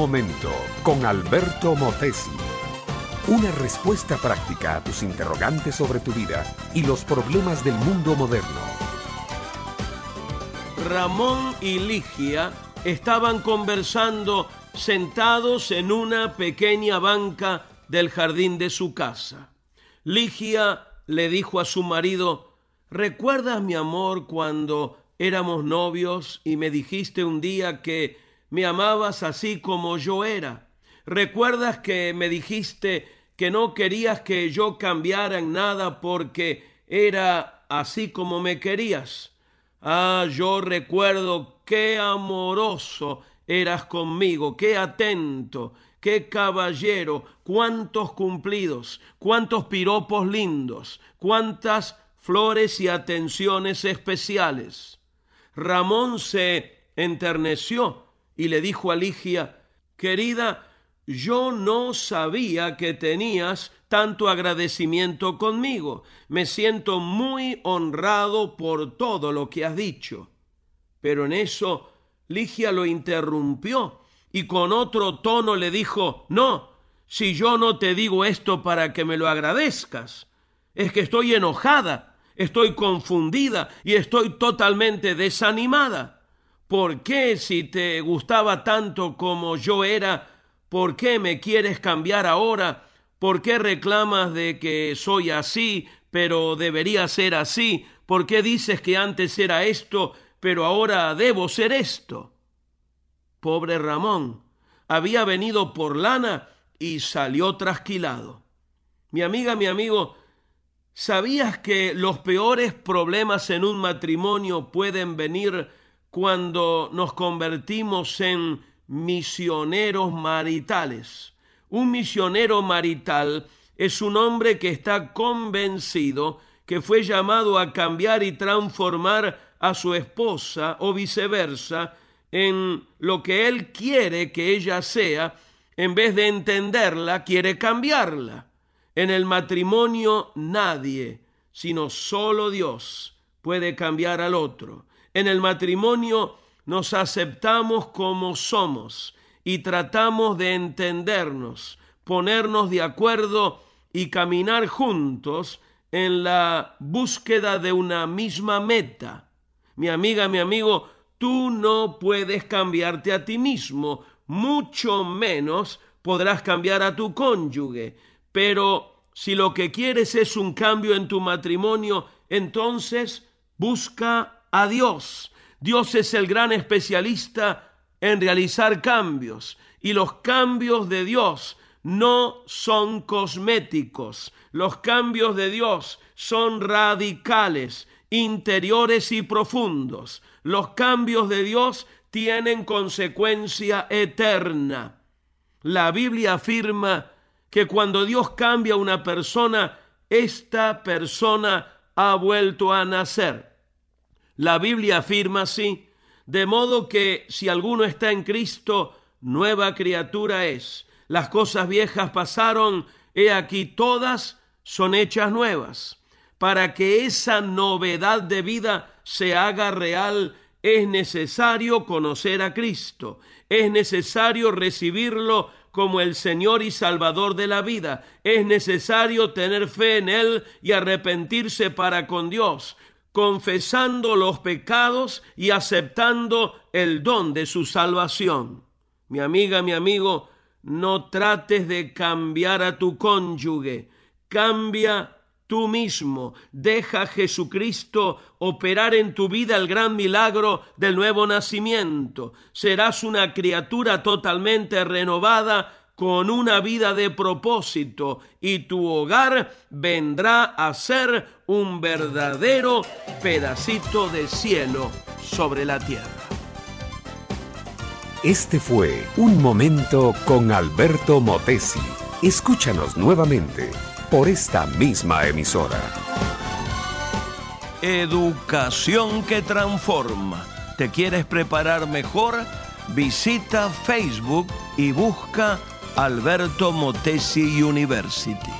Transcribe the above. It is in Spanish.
momento con Alberto Motesi. Una respuesta práctica a tus interrogantes sobre tu vida y los problemas del mundo moderno. Ramón y Ligia estaban conversando sentados en una pequeña banca del jardín de su casa. Ligia le dijo a su marido, ¿recuerdas mi amor cuando éramos novios y me dijiste un día que me amabas así como yo era? ¿Recuerdas que me dijiste que no querías que yo cambiara en nada porque era así como me querías? Ah, yo recuerdo qué amoroso eras conmigo, qué atento, qué caballero, cuántos cumplidos, cuántos piropos lindos, cuántas flores y atenciones especiales. Ramón se enterneció y le dijo a Ligia, querida, yo no sabía que tenías tanto agradecimiento conmigo. Me siento muy honrado por todo lo que has dicho. Pero en eso Ligia lo interrumpió y con otro tono le dijo, no, si yo no te digo esto para que me lo agradezcas, es que estoy enojada, estoy confundida y estoy totalmente desanimada. ¿Por qué si te gustaba tanto como yo era, por qué me quieres cambiar ahora? ¿Por qué reclamas de que soy así, pero debería ser así? ¿Por qué dices que antes era esto, pero ahora debo ser esto? Pobre Ramón, había venido por lana y salió trasquilado. Mi amiga, mi amigo, ¿sabías que los peores problemas en un matrimonio pueden venir cuando nos convertimos en misioneros maritales? Un misionero marital es un hombre que está convencido que fue llamado a cambiar y transformar a su esposa o viceversa en lo que él quiere que ella sea, en vez de entenderla, quiere cambiarla. En el matrimonio nadie, sino solo Dios, puede cambiar al otro. En el matrimonio nos aceptamos como somos y tratamos de entendernos, ponernos de acuerdo y caminar juntos en la búsqueda de una misma meta. Mi amiga, mi amigo, tú no puedes cambiarte a ti mismo, mucho menos podrás cambiar a tu cónyuge. Pero si lo que quieres es un cambio en tu matrimonio, entonces busca a Dios. Dios es el gran especialista en realizar cambios. Y los cambios de Dios no son cosméticos. Los cambios de Dios son radicales, interiores y profundos. Los cambios de Dios tienen consecuencia eterna. La Biblia afirma que cuando Dios cambia a una persona, esta persona ha vuelto a nacer. La Biblia afirma así, de modo que si alguno está en Cristo, nueva criatura es. Las cosas viejas pasaron, he aquí todas son hechas nuevas. Para que esa novedad de vida se haga real, es necesario conocer a Cristo, es necesario recibirlo como el Señor y Salvador de la vida, es necesario tener fe en Él y arrepentirse para con Dios, confesando los pecados y aceptando el don de su salvación. Mi amiga, mi amigo, no trates de cambiar a tu cónyuge, cambia tú mismo, deja a Jesucristo operar en tu vida el gran milagro del nuevo nacimiento. Serás una criatura totalmente renovada con una vida de propósito y tu hogar vendrá a ser un verdadero pedacito de cielo sobre la tierra. Este fue Un Momento con Alberto Motesi. Escúchanos nuevamente por esta misma emisora. Educación que transforma. ¿Te quieres preparar mejor? Visita Facebook y busca Alberto Motesi University.